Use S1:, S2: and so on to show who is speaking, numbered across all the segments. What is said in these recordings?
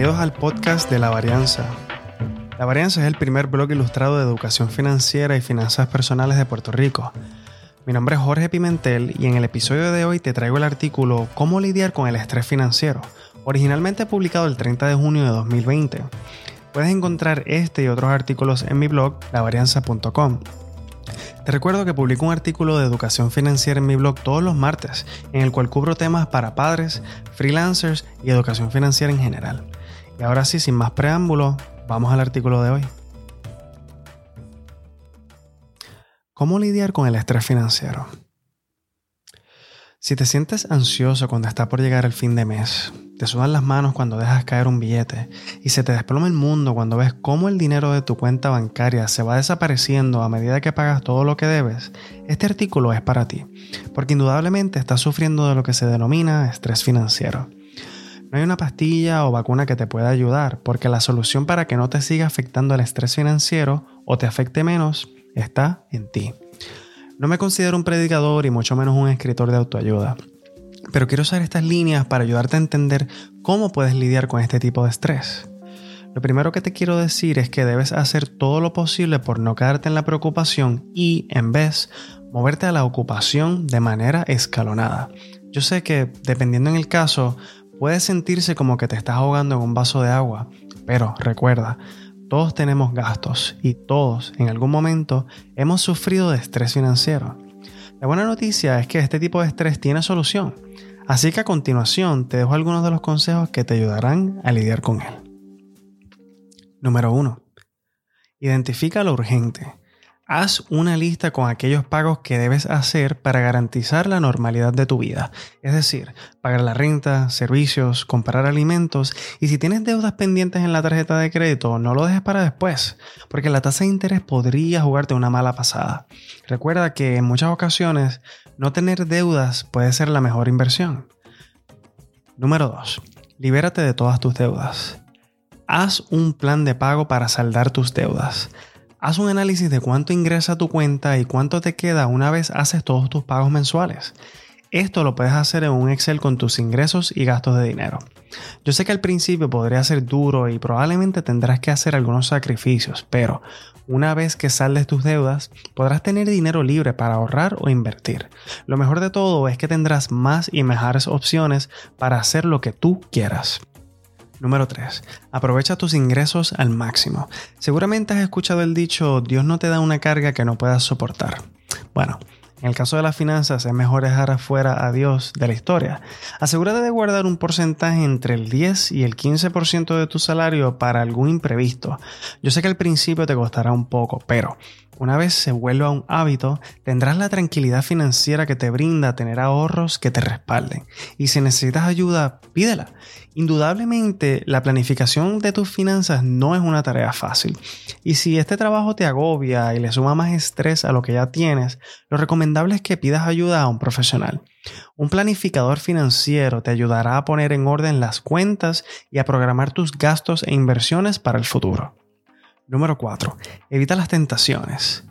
S1: Bienvenidos al podcast de La Varianza. La Varianza es el primer blog ilustrado de educación financiera y finanzas personales de Puerto Rico. Mi nombre es Jorge Pimentel y en el episodio de hoy te traigo el artículo Cómo lidiar con el estrés financiero, originalmente publicado el 30 de junio de 2020. Puedes encontrar este y otros artículos en mi blog, lavarianza.com. Te recuerdo que publico un artículo de educación financiera en mi blog todos los martes, en el cual cubro temas para padres, freelancers y educación financiera en general. Y ahora sí, sin más preámbulo, vamos al artículo de hoy. ¿Cómo lidiar con el estrés financiero? Si te sientes ansioso cuando está por llegar el fin de mes, te sudan las manos cuando dejas caer un billete y se te desploma el mundo cuando ves cómo el dinero de tu cuenta bancaria se va desapareciendo a medida que pagas todo lo que debes, este artículo es para ti, porque indudablemente estás sufriendo de lo que se denomina estrés financiero. No hay una pastilla o vacuna que te pueda ayudar, porque la solución para que no te siga afectando el estrés financiero o te afecte menos está en ti. No me considero un predicador y mucho menos un escritor de autoayuda. Pero quiero usar estas líneas para ayudarte a entender cómo puedes lidiar con este tipo de estrés. Lo primero que te quiero decir es que debes hacer todo lo posible por no quedarte en la preocupación y, en vez, moverte a la ocupación de manera escalonada. Yo sé que, dependiendo en el caso, puede sentirse como que te estás ahogando en un vaso de agua, pero recuerda, todos tenemos gastos y todos en algún momento hemos sufrido de estrés financiero. La buena noticia es que este tipo de estrés tiene solución, así que a continuación te dejo algunos de los consejos que te ayudarán a lidiar con él. Número 1. Identifica lo urgente. Haz una lista con aquellos pagos que debes hacer para garantizar la normalidad de tu vida. Es decir, pagar la renta, servicios, comprar alimentos y si tienes deudas pendientes en la tarjeta de crédito, no lo dejes para después, porque la tasa de interés podría jugarte una mala pasada. Recuerda que en muchas ocasiones no tener deudas puede ser la mejor inversión. Número 2. Libérate de todas tus deudas. Haz un plan de pago para saldar tus deudas. Haz un análisis de cuánto ingresa tu cuenta y cuánto te queda una vez haces todos tus pagos mensuales. Esto lo puedes hacer en un Excel con tus ingresos y gastos de dinero. Yo sé que al principio podría ser duro y probablemente tendrás que hacer algunos sacrificios, pero una vez que saldes tus deudas, podrás tener dinero libre para ahorrar o invertir. Lo mejor de todo es que tendrás más y mejores opciones para hacer lo que tú quieras. Número 3. Aprovecha tus ingresos al máximo. Seguramente has escuchado el dicho, Dios no te da una carga que no puedas soportar. Bueno, en el caso de las finanzas es mejor dejar afuera a Dios de la historia. Asegúrate de guardar un porcentaje entre el 10 y el 15% de tu salario para algún imprevisto. Yo sé que al principio te costará un poco, pero una vez se vuelva un hábito, tendrás la tranquilidad financiera que te brinda tener ahorros que te respalden. Y si necesitas ayuda, pídela. Indudablemente, la planificación de tus finanzas no es una tarea fácil. Y si este trabajo te agobia y le suma más estrés a lo que ya tienes, lo recomendable es que pidas ayuda a un profesional. Un planificador financiero te ayudará a poner en orden las cuentas y a programar tus gastos e inversiones para el futuro. Número 4. Evita las tentaciones.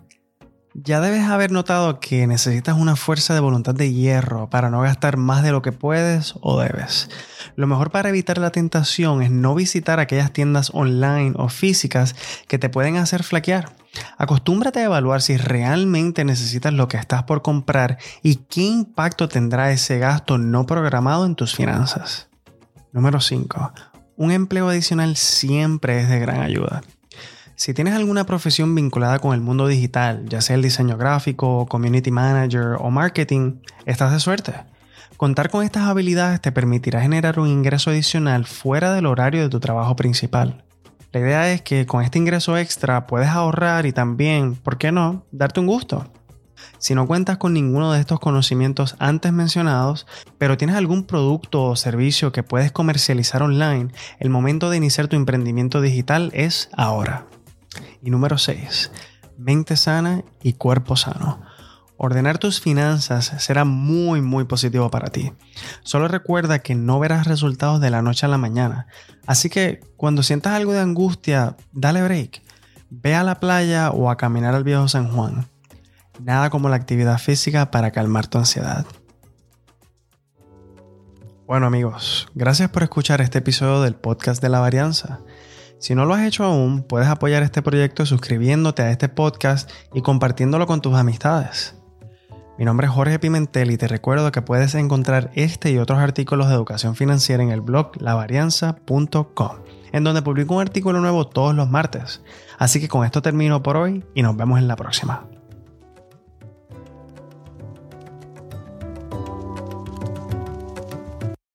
S1: Ya debes haber notado que necesitas una fuerza de voluntad de hierro para no gastar más de lo que puedes o debes. Lo mejor para evitar la tentación es no visitar aquellas tiendas online o físicas que te pueden hacer flaquear. Acostúmbrate a evaluar si realmente necesitas lo que estás por comprar y qué impacto tendrá ese gasto no programado en tus finanzas. Número 5. Un empleo adicional siempre es de gran ayuda. Si tienes alguna profesión vinculada con el mundo digital, ya sea el diseño gráfico, community manager o marketing, estás de suerte. Contar con estas habilidades te permitirá generar un ingreso adicional fuera del horario de tu trabajo principal. La idea es que con este ingreso extra puedes ahorrar y también, ¿por qué no?, darte un gusto. Si no cuentas con ninguno de estos conocimientos antes mencionados, pero tienes algún producto o servicio que puedes comercializar online, el momento de iniciar tu emprendimiento digital es ahora. Y número 6. Mente sana y cuerpo sano. Ordenar tus finanzas será muy muy positivo para ti. Solo recuerda que no verás resultados de la noche a la mañana. Así que cuando sientas algo de angustia, dale break. Ve a la playa o a caminar al viejo San Juan. Nada como la actividad física para calmar tu ansiedad. Bueno amigos, gracias por escuchar este episodio del podcast de la varianza. Si no lo has hecho aún, puedes apoyar este proyecto suscribiéndote a este podcast y compartiéndolo con tus amistades. Mi nombre es Jorge Pimentel y te recuerdo que puedes encontrar este y otros artículos de educación financiera en el blog lavarianza.com, en donde publico un artículo nuevo todos los martes. Así que con esto termino por hoy y nos vemos en la próxima.